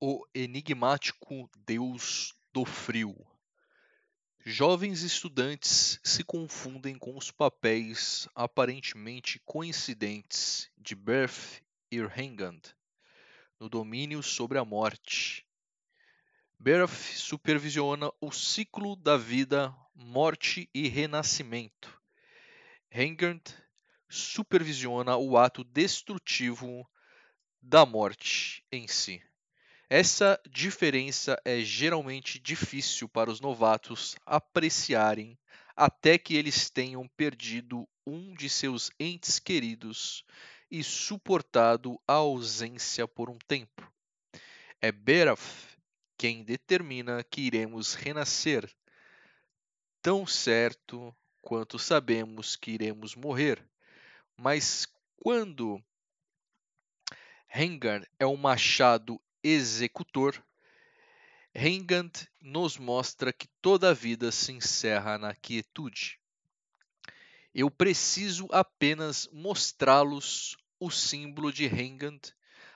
O enigmático Deus do Frio. Jovens estudantes se confundem com os papéis aparentemente coincidentes de Berth e Hengand no domínio sobre a morte. Berth supervisiona o ciclo da vida, morte e renascimento. Hengand supervisiona o ato destrutivo da morte em si. Essa diferença é geralmente difícil para os novatos apreciarem até que eles tenham perdido um de seus entes queridos e suportado a ausência por um tempo. É Beraf quem determina que iremos renascer, tão certo quanto sabemos que iremos morrer. Mas quando Rengar é um machado executor, Hengand nos mostra que toda a vida se encerra na quietude. Eu preciso apenas mostrá-los o símbolo de Hengand,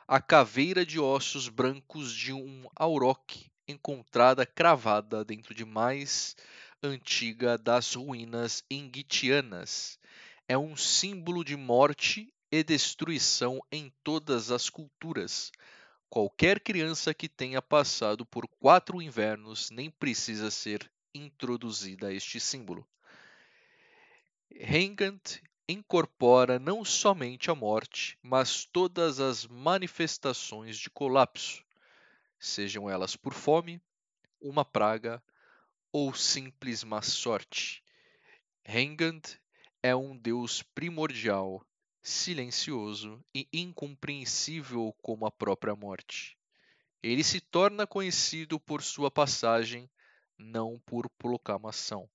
a caveira de ossos brancos de um auroch encontrada cravada dentro de mais antiga das ruínas ingitianas. É um símbolo de morte e destruição em todas as culturas, Qualquer criança que tenha passado por quatro invernos nem precisa ser introduzida a este símbolo. Hengant incorpora não somente a morte, mas todas as manifestações de colapso, sejam elas por fome, uma praga ou simples má sorte. Hengant é um deus primordial silencioso e incompreensível como a própria morte. Ele se torna conhecido por sua passagem, não por proclamação.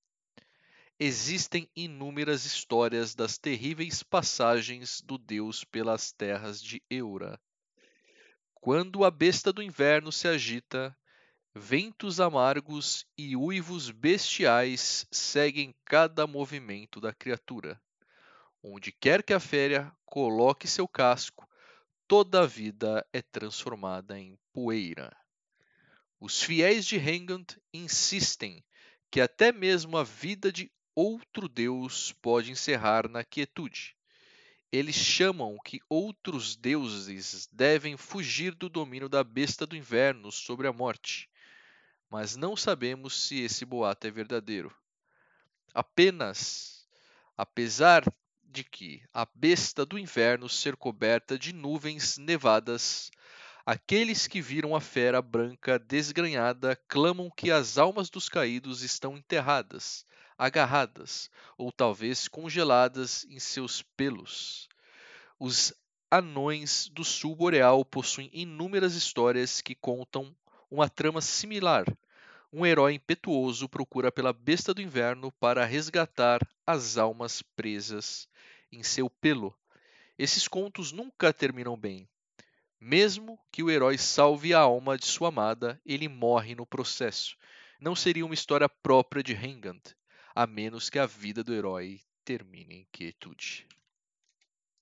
Existem inúmeras histórias das terríveis passagens do deus pelas terras de Eura. Quando a besta do inverno se agita, ventos amargos e uivos bestiais seguem cada movimento da criatura. Onde quer que a fera coloque seu casco, toda a vida é transformada em poeira. Os fiéis de Hengant insistem que até mesmo a vida de outro deus pode encerrar na quietude. Eles chamam que outros deuses devem fugir do domínio da besta do inverno sobre a morte, mas não sabemos se esse boato é verdadeiro. Apenas, apesar de que a besta do inverno ser coberta de nuvens nevadas, aqueles que viram a fera branca desgranhada clamam que as almas dos caídos estão enterradas, agarradas ou talvez congeladas em seus pelos. Os anões do sul boreal possuem inúmeras histórias que contam uma trama similar um herói impetuoso procura pela besta do inverno para resgatar as almas presas em seu pelo. Esses contos nunca terminam bem. Mesmo que o herói salve a alma de sua amada, ele morre no processo. Não seria uma história própria de Hengant, a menos que a vida do herói termine em quietude.